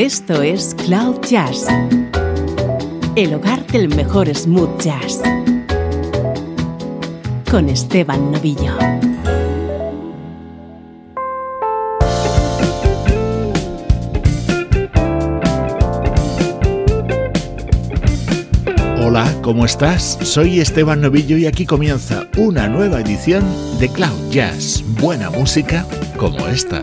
Esto es Cloud Jazz, el hogar del mejor smooth jazz, con Esteban Novillo. Hola, ¿cómo estás? Soy Esteban Novillo y aquí comienza una nueva edición de Cloud Jazz. Buena música como esta.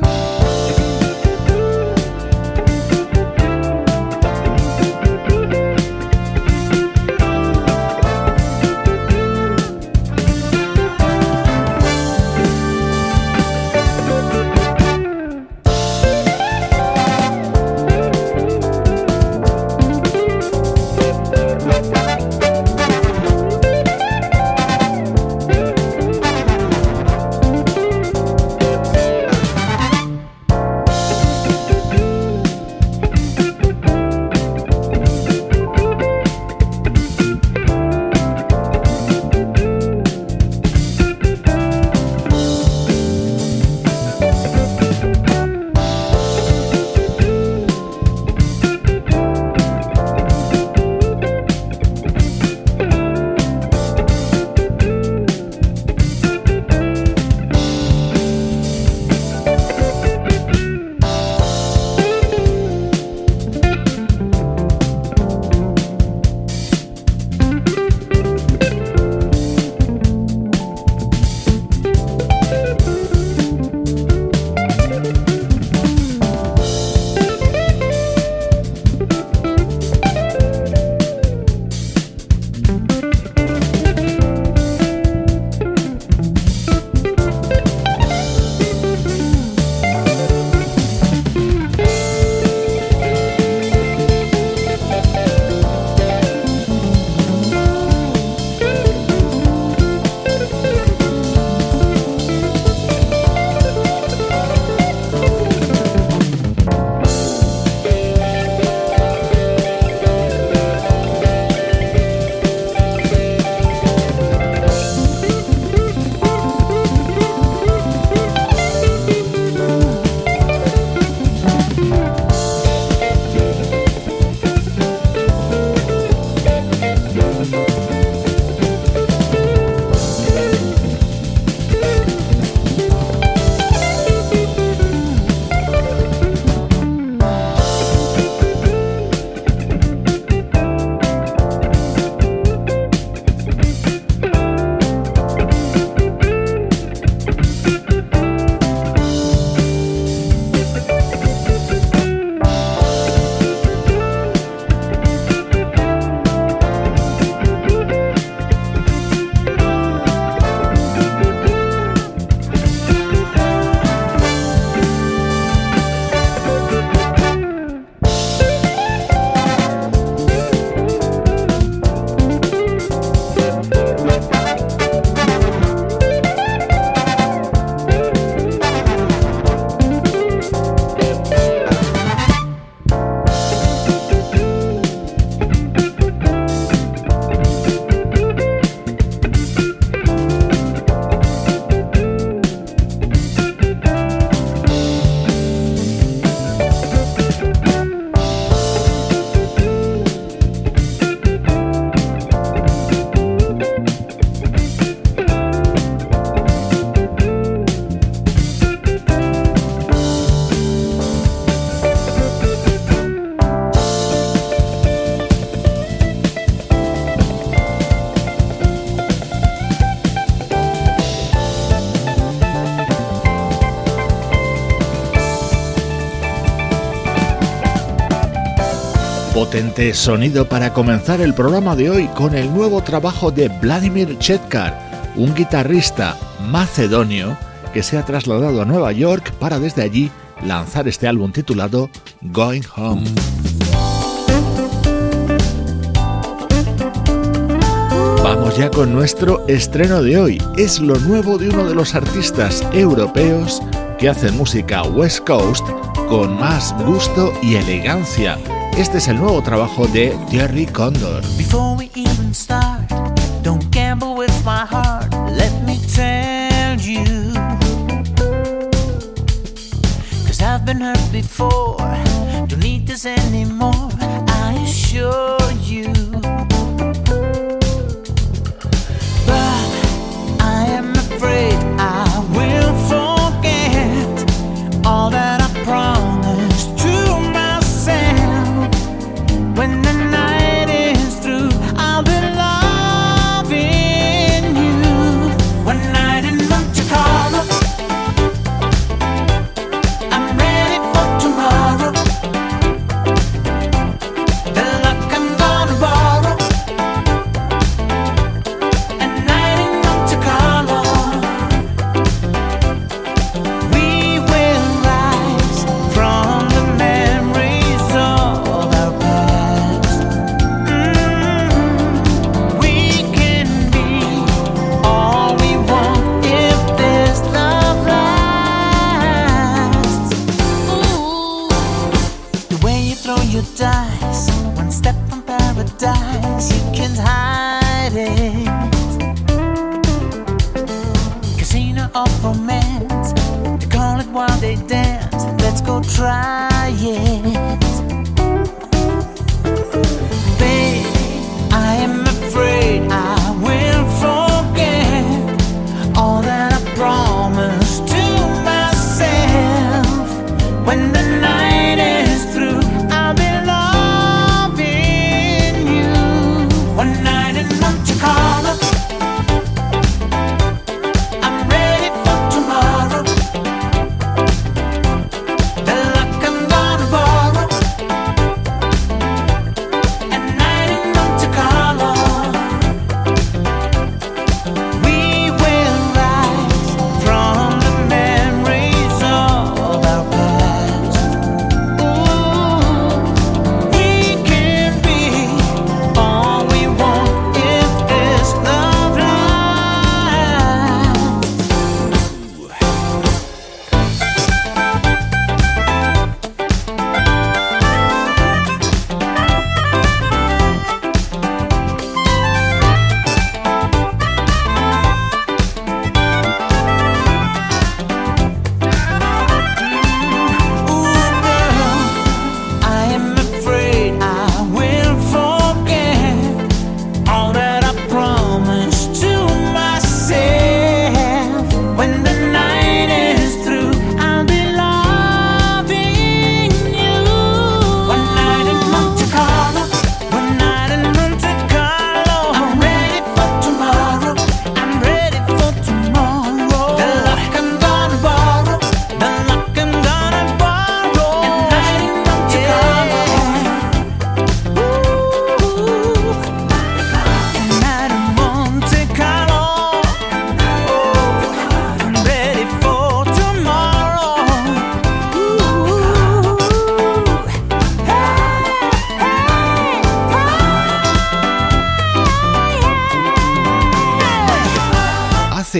Sonido para comenzar el programa de hoy con el nuevo trabajo de Vladimir Chetkar, un guitarrista macedonio que se ha trasladado a Nueva York para desde allí lanzar este álbum titulado Going Home. Vamos ya con nuestro estreno de hoy. Es lo nuevo de uno de los artistas europeos que hacen música West Coast con más gusto y elegancia Este es el nuevo trabajo de Jerry Condor.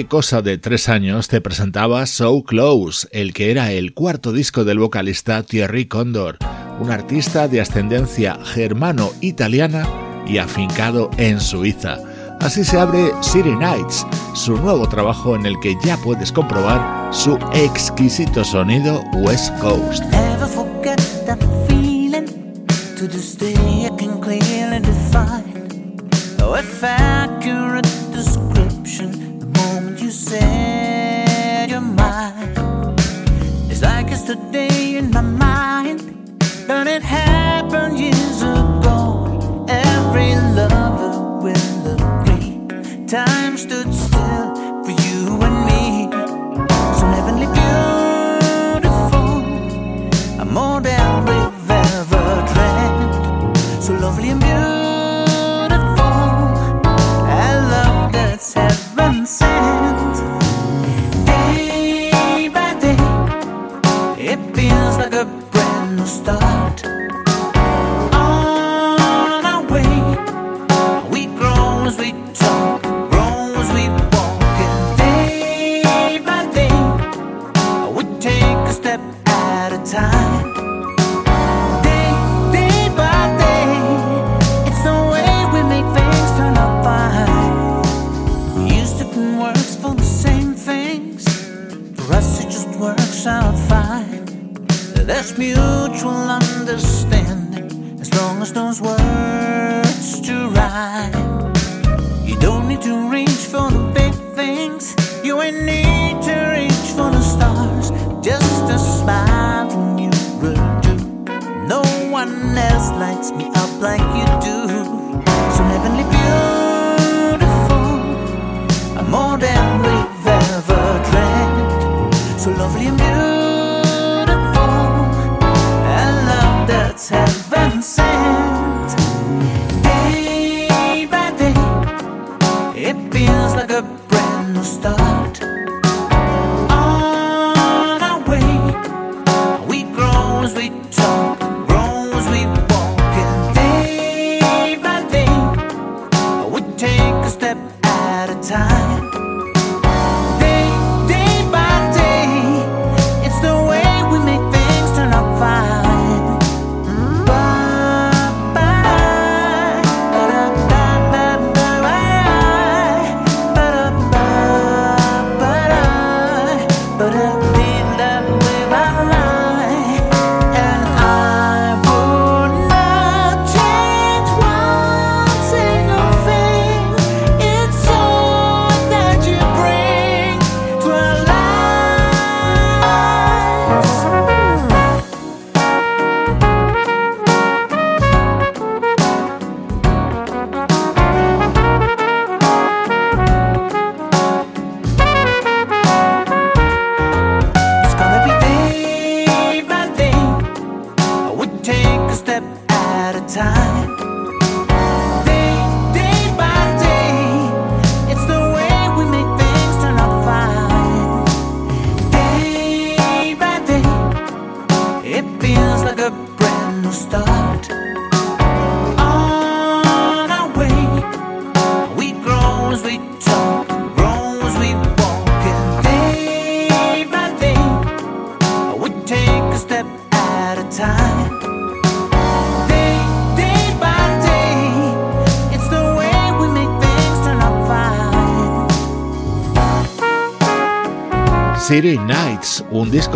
Cosa de tres años te presentaba So Close, el que era el cuarto disco del vocalista Thierry Condor, un artista de ascendencia germano-italiana y afincado en Suiza. Así se abre City Nights, su nuevo trabajo en el que ya puedes comprobar su exquisito sonido West Coast. Time stood still for you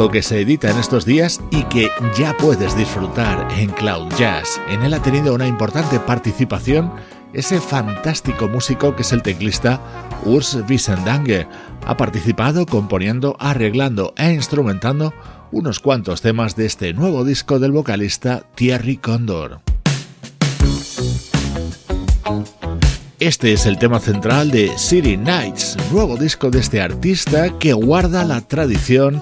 que se edita en estos días y que ya puedes disfrutar en Cloud Jazz. En él ha tenido una importante participación ese fantástico músico que es el teclista Urs Wiesendange. Ha participado componiendo, arreglando e instrumentando unos cuantos temas de este nuevo disco del vocalista Thierry Condor. Este es el tema central de City Nights, nuevo disco de este artista que guarda la tradición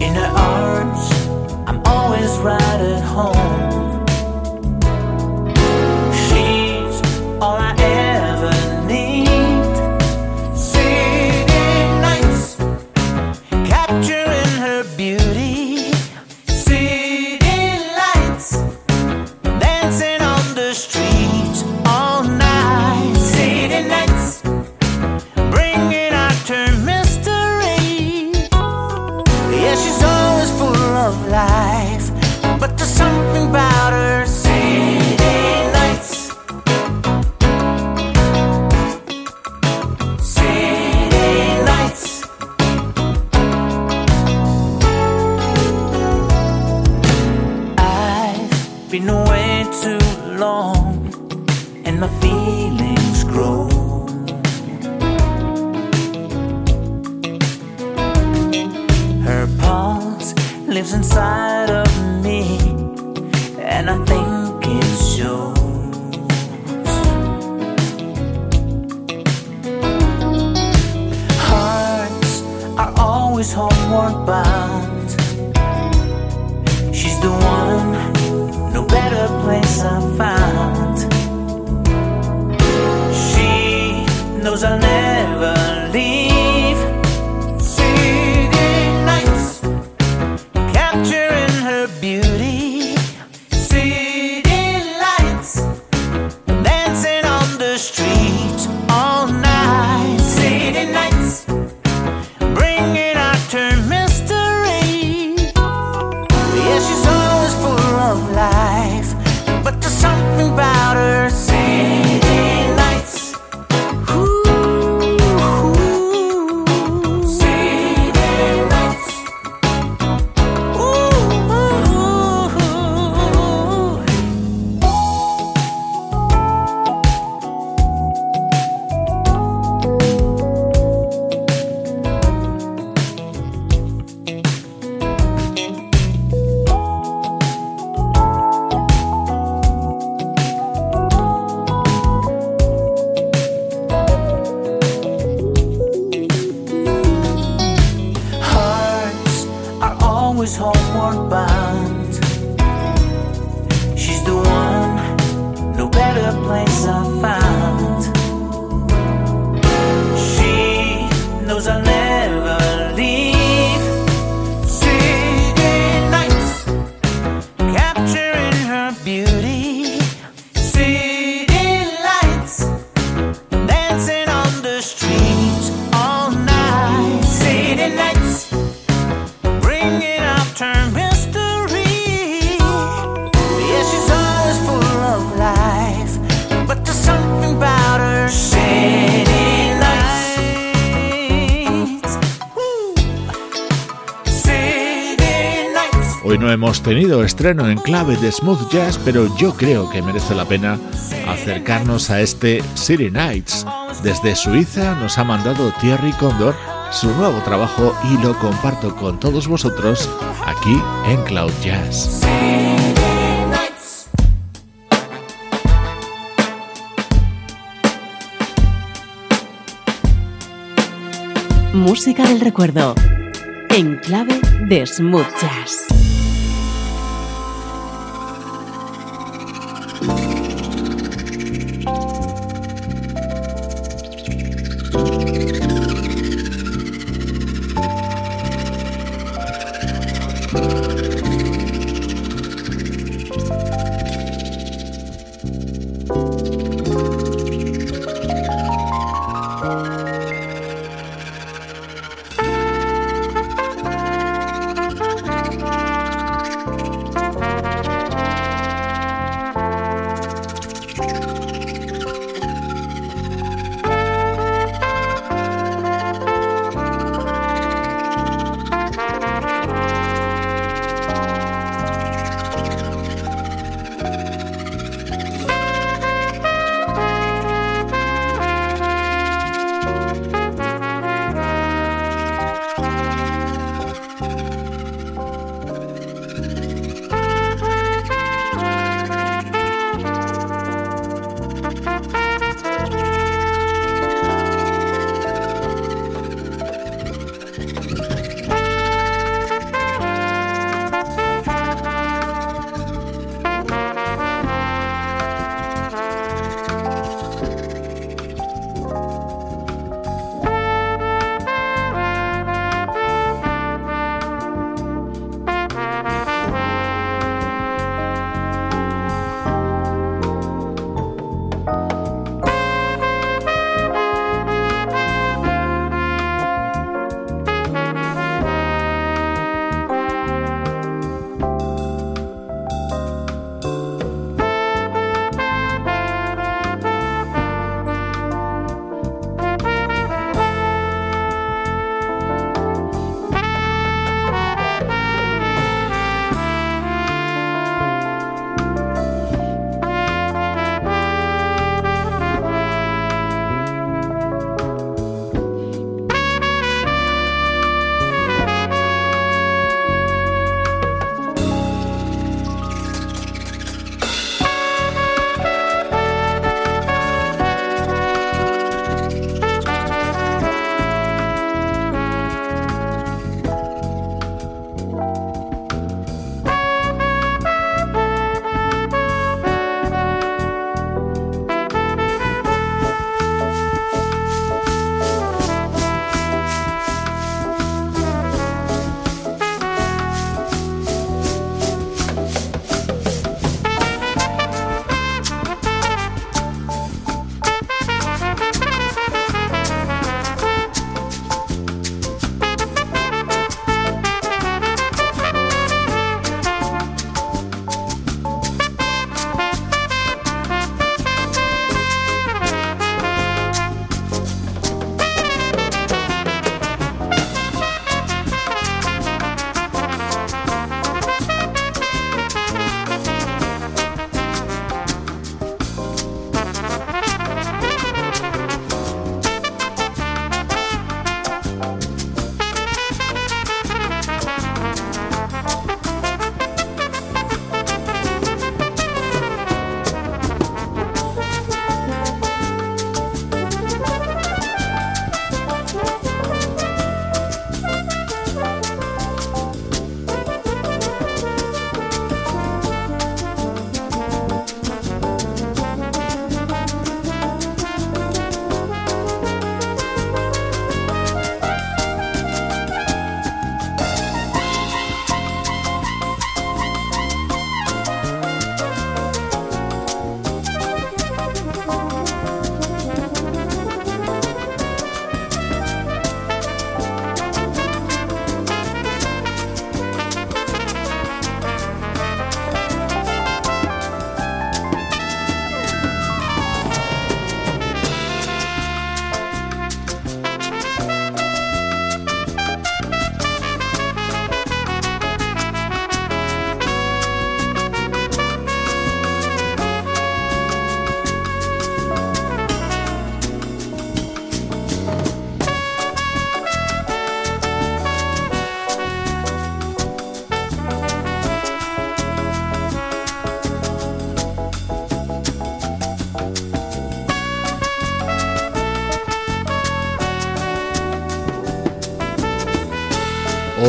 In her arms, I'm always right at home. Always homeward bound. She's the one, no better place I found. She knows I'll never hemos tenido estreno en clave de smooth jazz, pero yo creo que merece la pena acercarnos a este City Nights. Desde Suiza nos ha mandado Thierry Condor su nuevo trabajo y lo comparto con todos vosotros aquí en Cloud Jazz. Música del recuerdo. En clave de smooth jazz.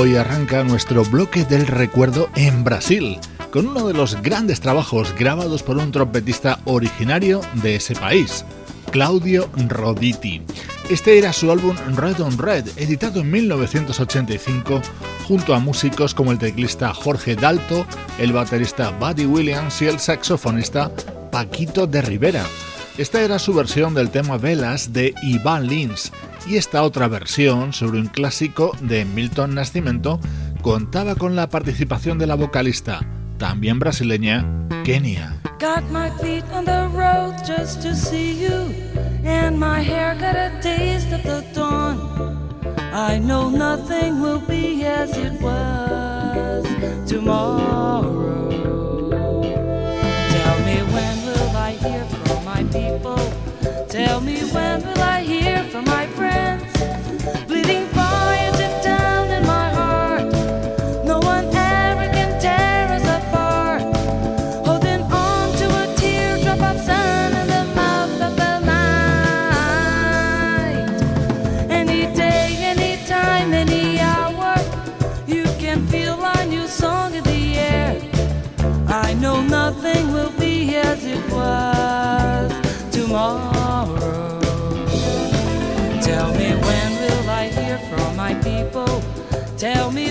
Hoy arranca nuestro bloque del recuerdo en Brasil, con uno de los grandes trabajos grabados por un trompetista originario de ese país, Claudio Roditi. Este era su álbum Red on Red, editado en 1985 junto a músicos como el teclista Jorge Dalto, el baterista Buddy Williams y el saxofonista Paquito de Rivera. Esta era su versión del tema Velas de Iván Lins y esta otra versión sobre un clásico de Milton Nascimento contaba con la participación de la vocalista, también brasileña, Kenia. Got my feet on the road just to see you and my hair got a taste of the dawn. I know nothing will be as it was tomorrow. Tell me when will I hear from my people? Tell me when will Tell me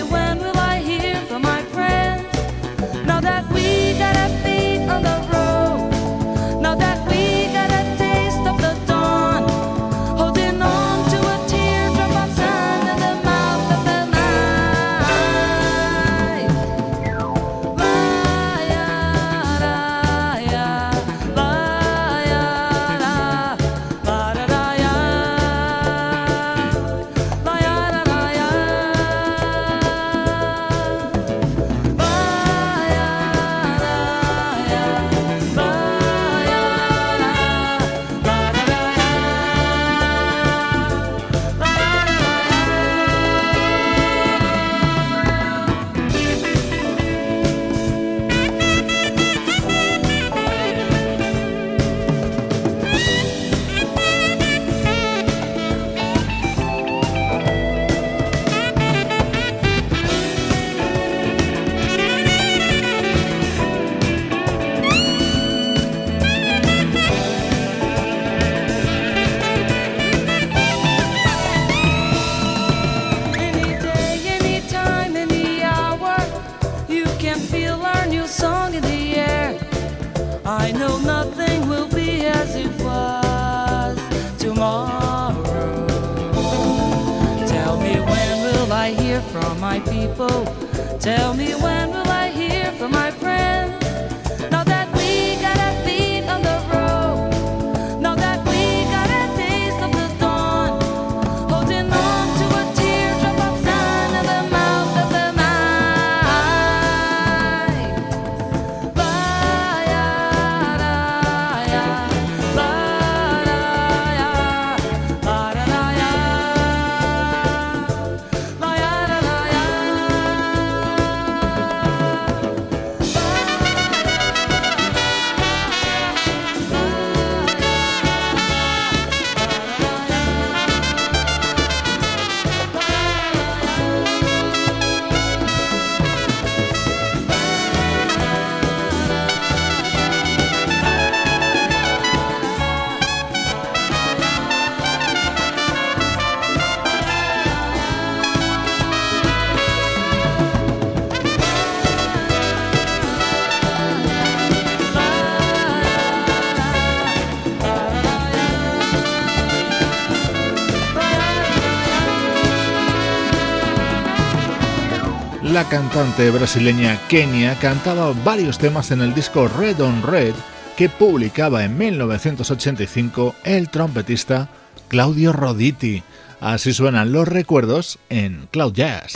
cantante brasileña Kenia cantaba varios temas en el disco Red on Red que publicaba en 1985 el trompetista Claudio Roditi. Así suenan los recuerdos en Cloud Jazz.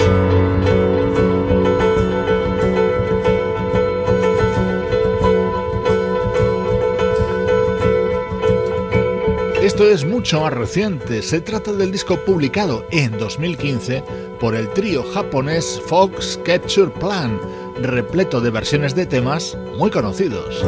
Esto es mucho más reciente, se trata del disco publicado en 2015 por el trío japonés Fox Capture Plan, repleto de versiones de temas muy conocidos.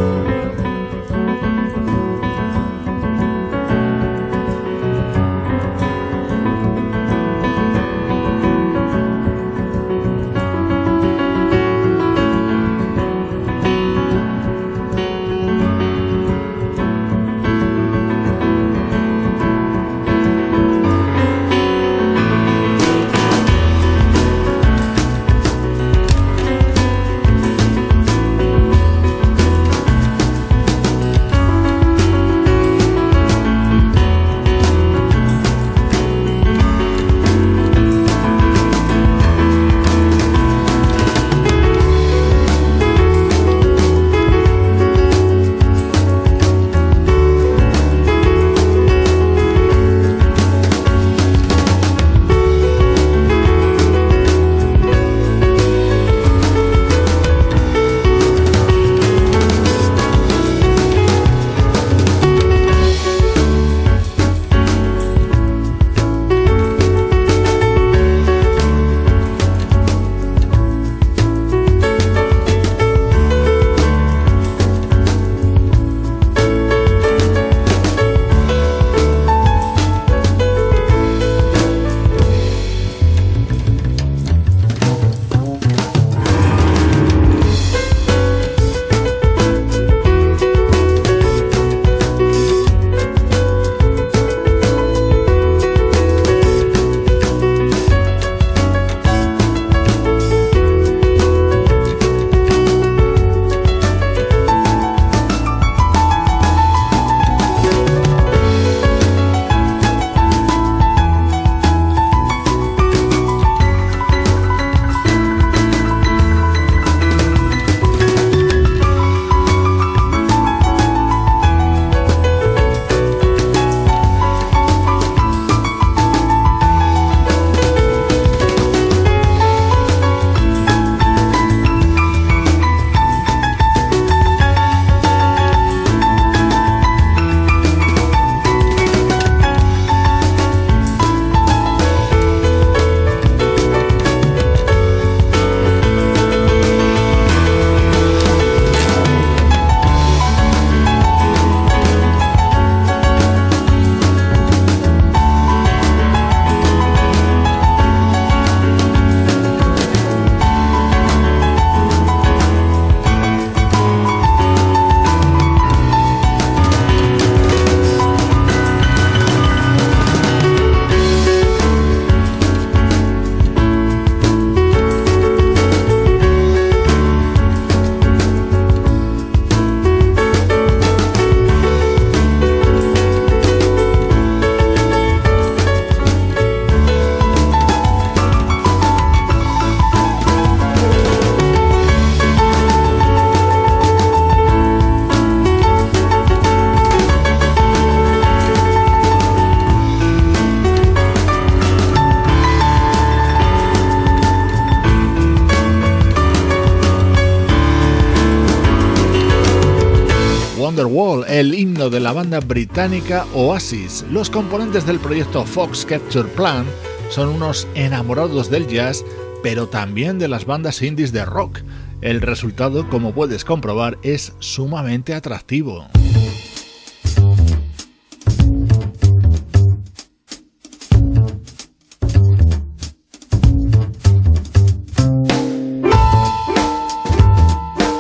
De la banda británica Oasis. Los componentes del proyecto Fox Capture Plan son unos enamorados del jazz, pero también de las bandas indies de rock. El resultado, como puedes comprobar, es sumamente atractivo.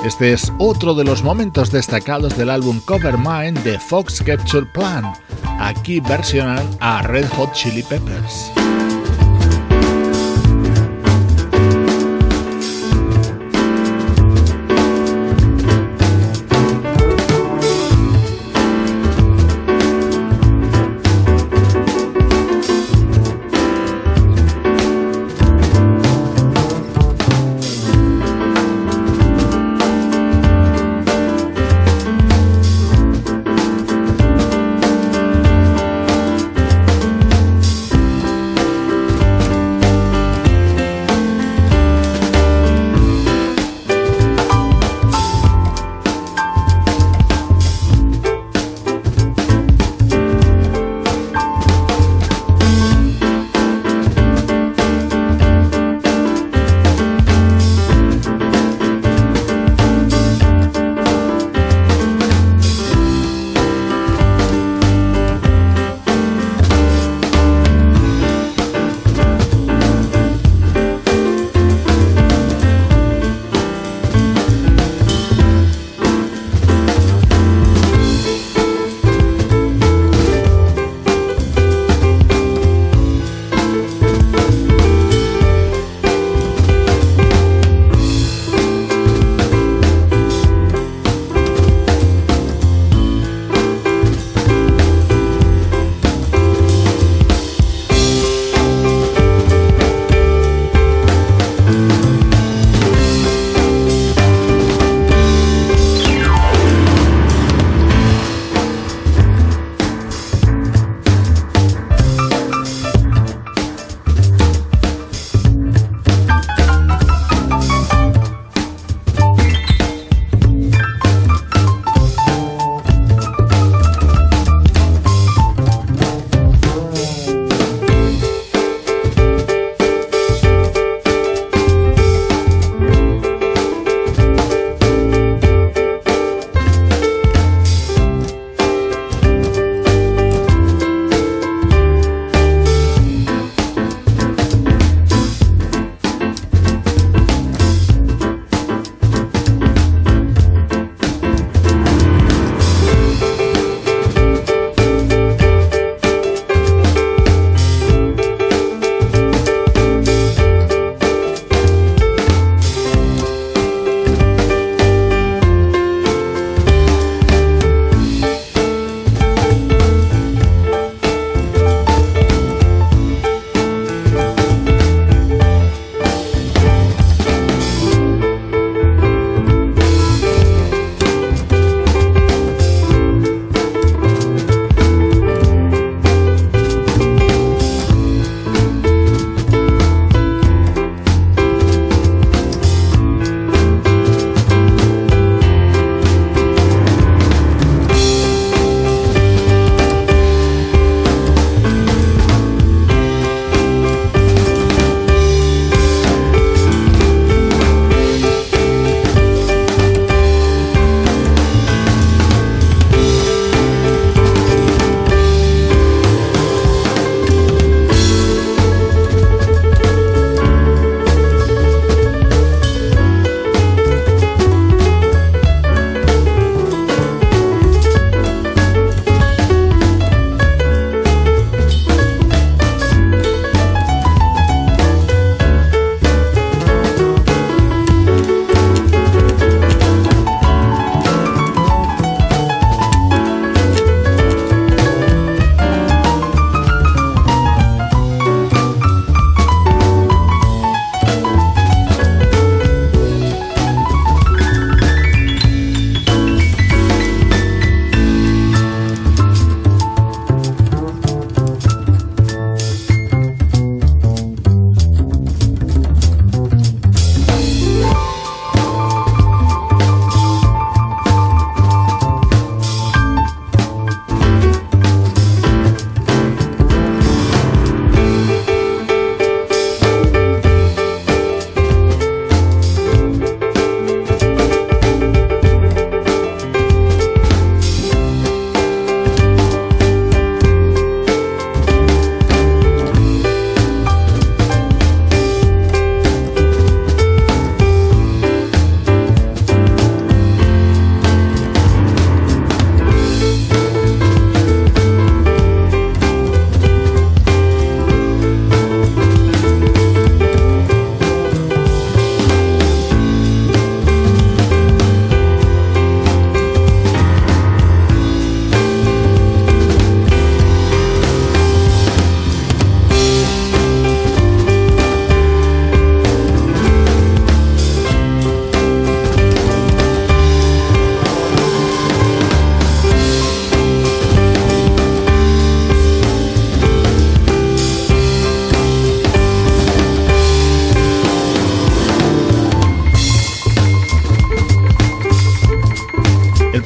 Este es otro de los momentos destacados del álbum Cover Mind de Fox Capture Plan. Aquí versionan a Red Hot Chili Peppers.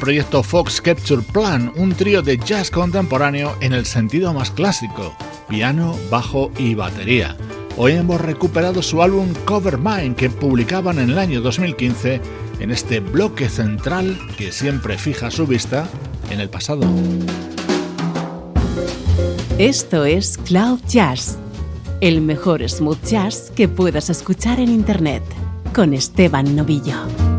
Proyecto Fox Capture Plan, un trío de jazz contemporáneo en el sentido más clásico, piano, bajo y batería. Hoy hemos recuperado su álbum Cover Mine que publicaban en el año 2015 en este bloque central que siempre fija su vista en el pasado. Esto es Cloud Jazz, el mejor smooth jazz que puedas escuchar en Internet, con Esteban Novillo.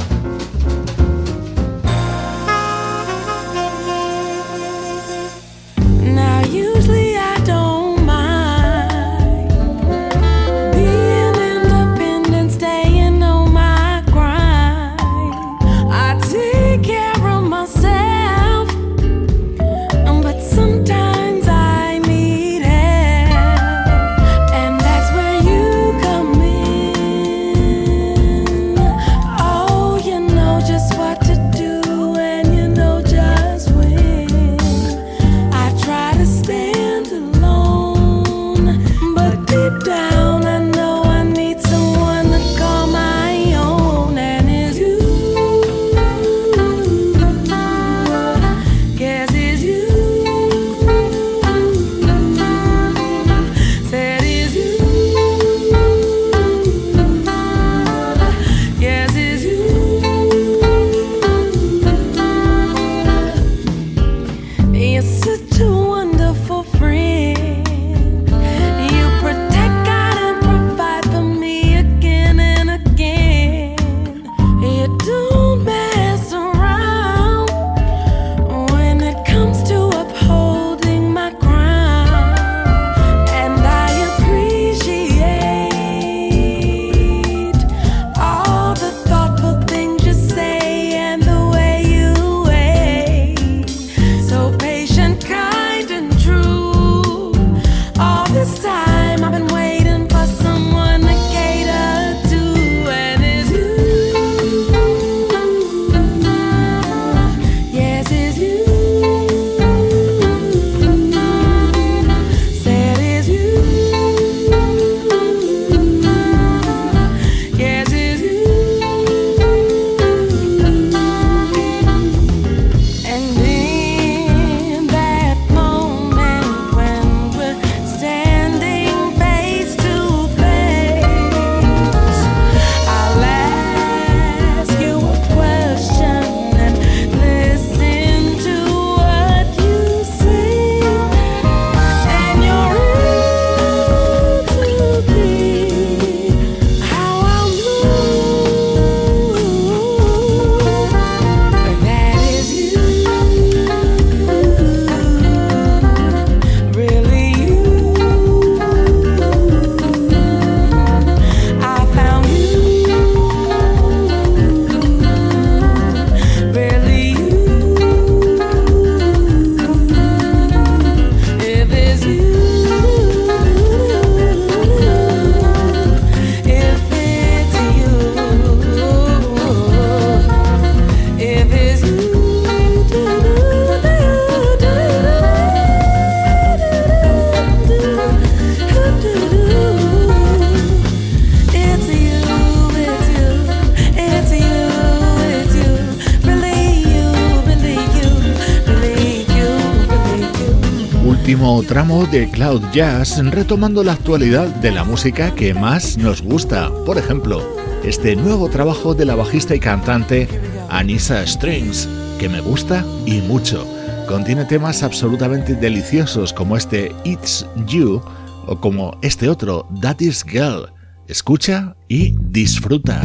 Tramo de Cloud Jazz retomando la actualidad de la música que más nos gusta. Por ejemplo, este nuevo trabajo de la bajista y cantante Anissa Strings, que me gusta y mucho. Contiene temas absolutamente deliciosos como este It's You o como este otro That Is Girl. Escucha y disfruta.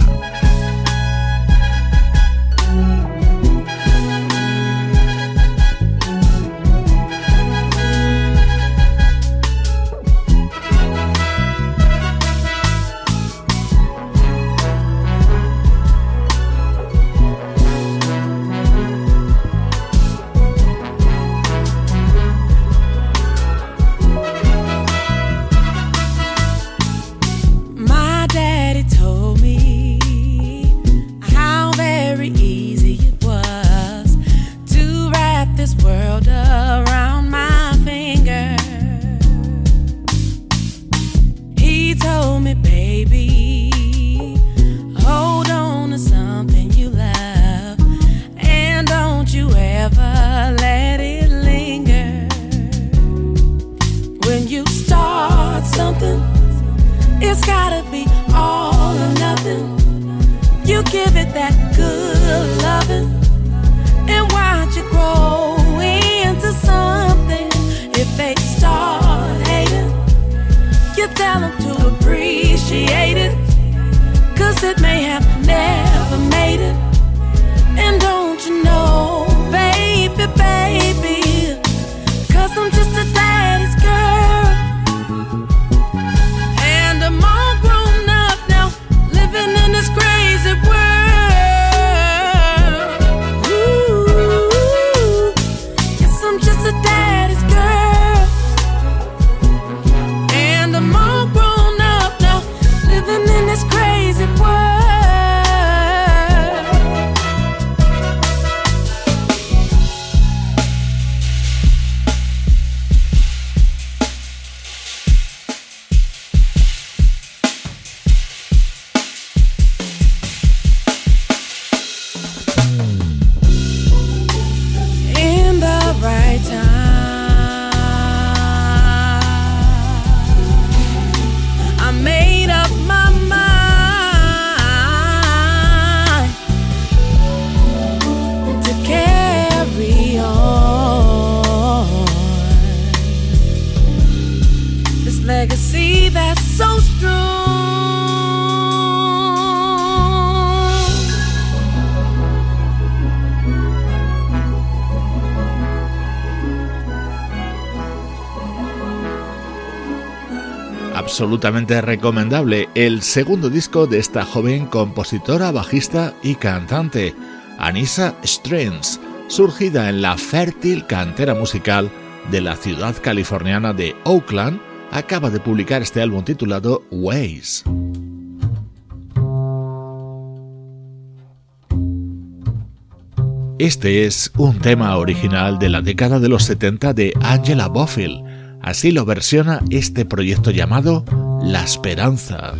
tell them to appreciate it. Cause it may have absolutamente recomendable el segundo disco de esta joven compositora, bajista y cantante, Anissa Strange, surgida en la fértil cantera musical de la ciudad californiana de Oakland, acaba de publicar este álbum titulado Ways. Este es un tema original de la década de los 70 de Angela Bofill Así lo versiona este proyecto llamado La Esperanza.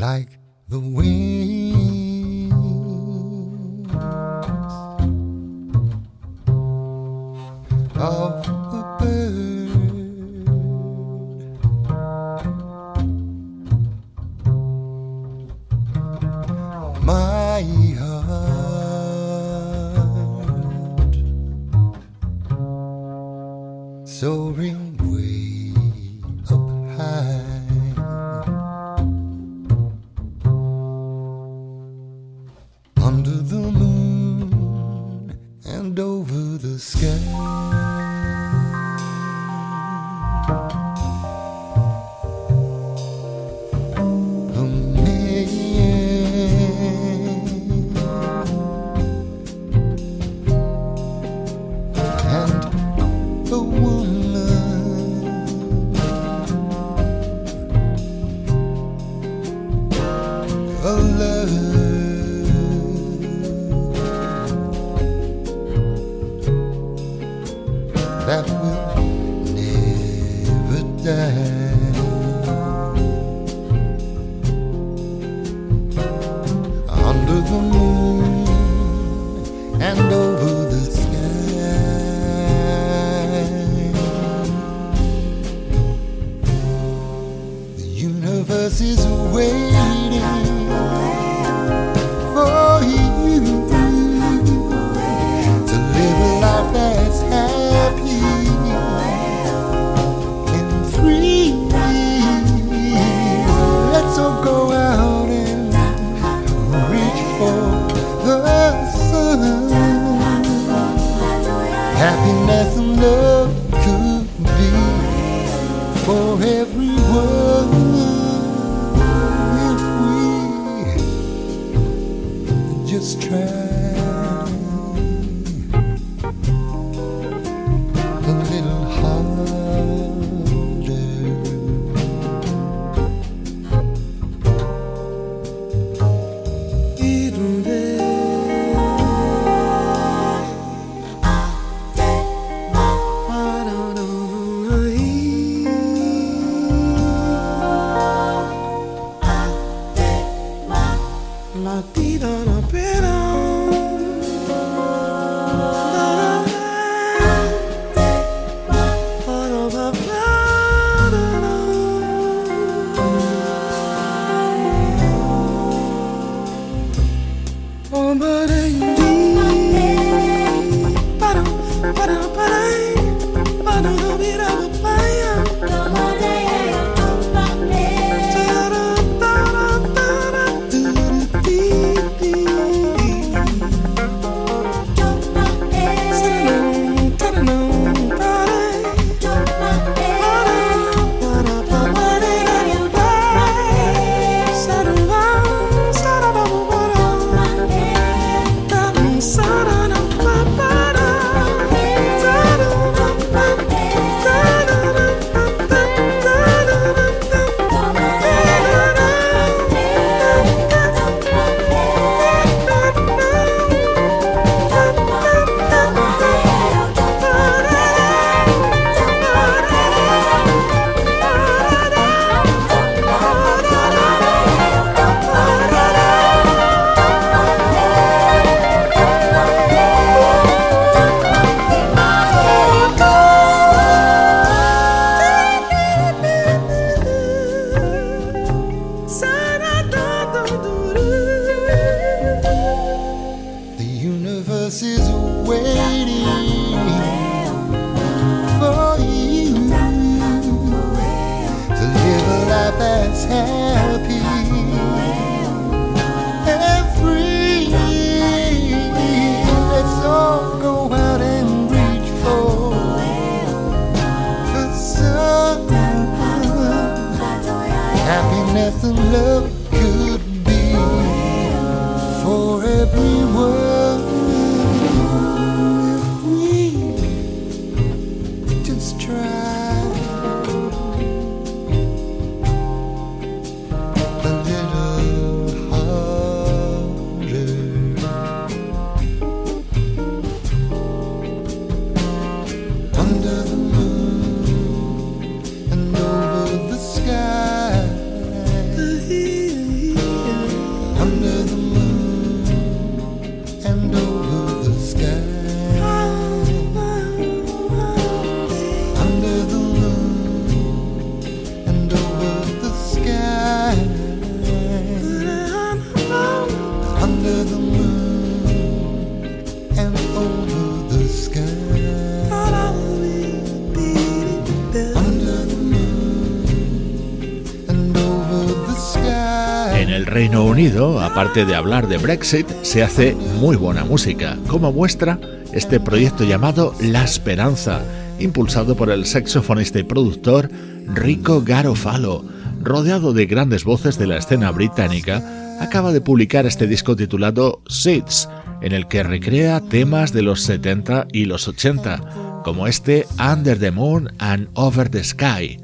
Unido, aparte de hablar de Brexit, se hace muy buena música, como muestra este proyecto llamado La Esperanza, impulsado por el saxofonista y productor Rico Garofalo, rodeado de grandes voces de la escena británica, acaba de publicar este disco titulado Seeds, en el que recrea temas de los 70 y los 80, como este Under the Moon and Over the Sky,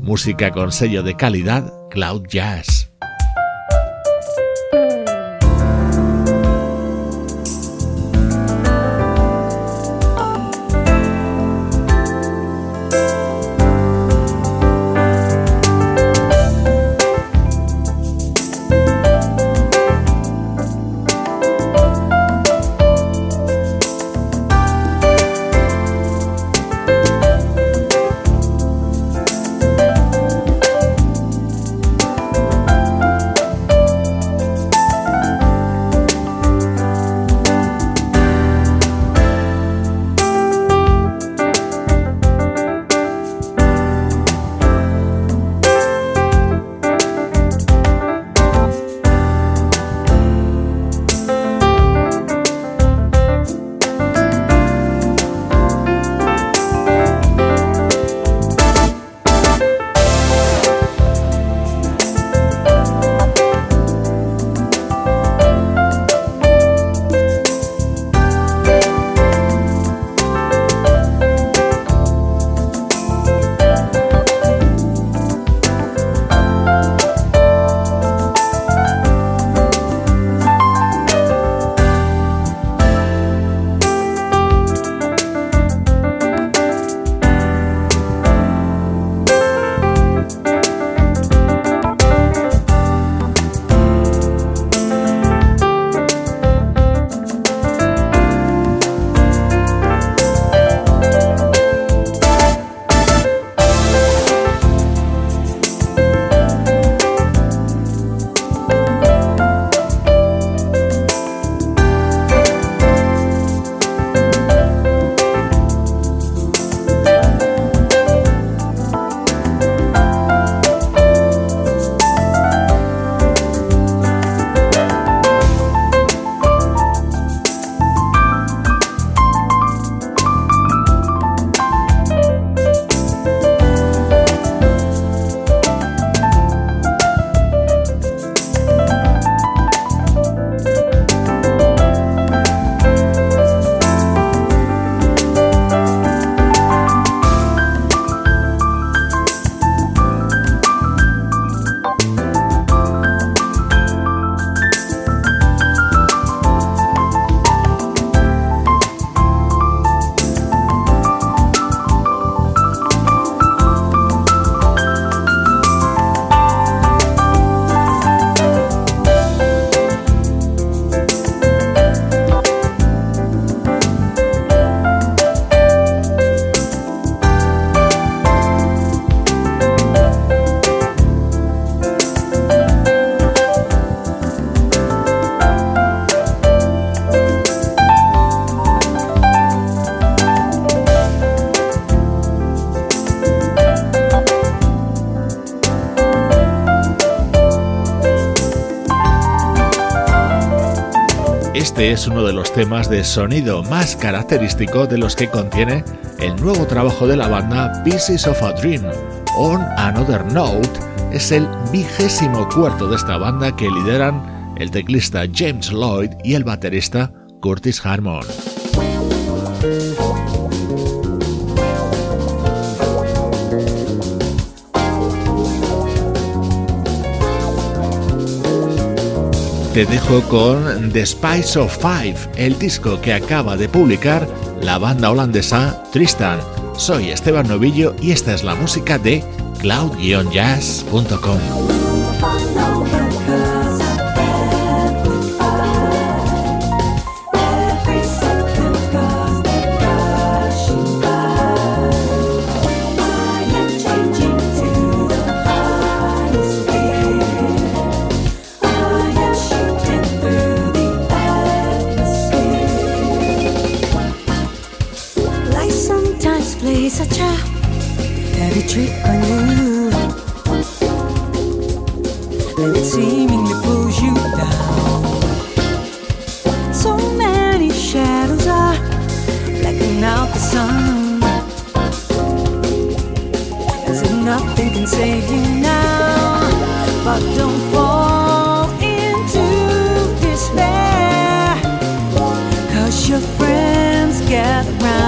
música con sello de calidad Cloud Jazz. Este es uno de los temas de sonido más característico de los que contiene el nuevo trabajo de la banda Pieces of a Dream. On Another Note es el vigésimo cuarto de esta banda que lideran el teclista James Lloyd y el baterista Curtis Harmon. Te dejo con The Spice of Five, el disco que acaba de publicar la banda holandesa Tristan. Soy Esteban Novillo y esta es la música de cloud-jazz.com. your friends gather round.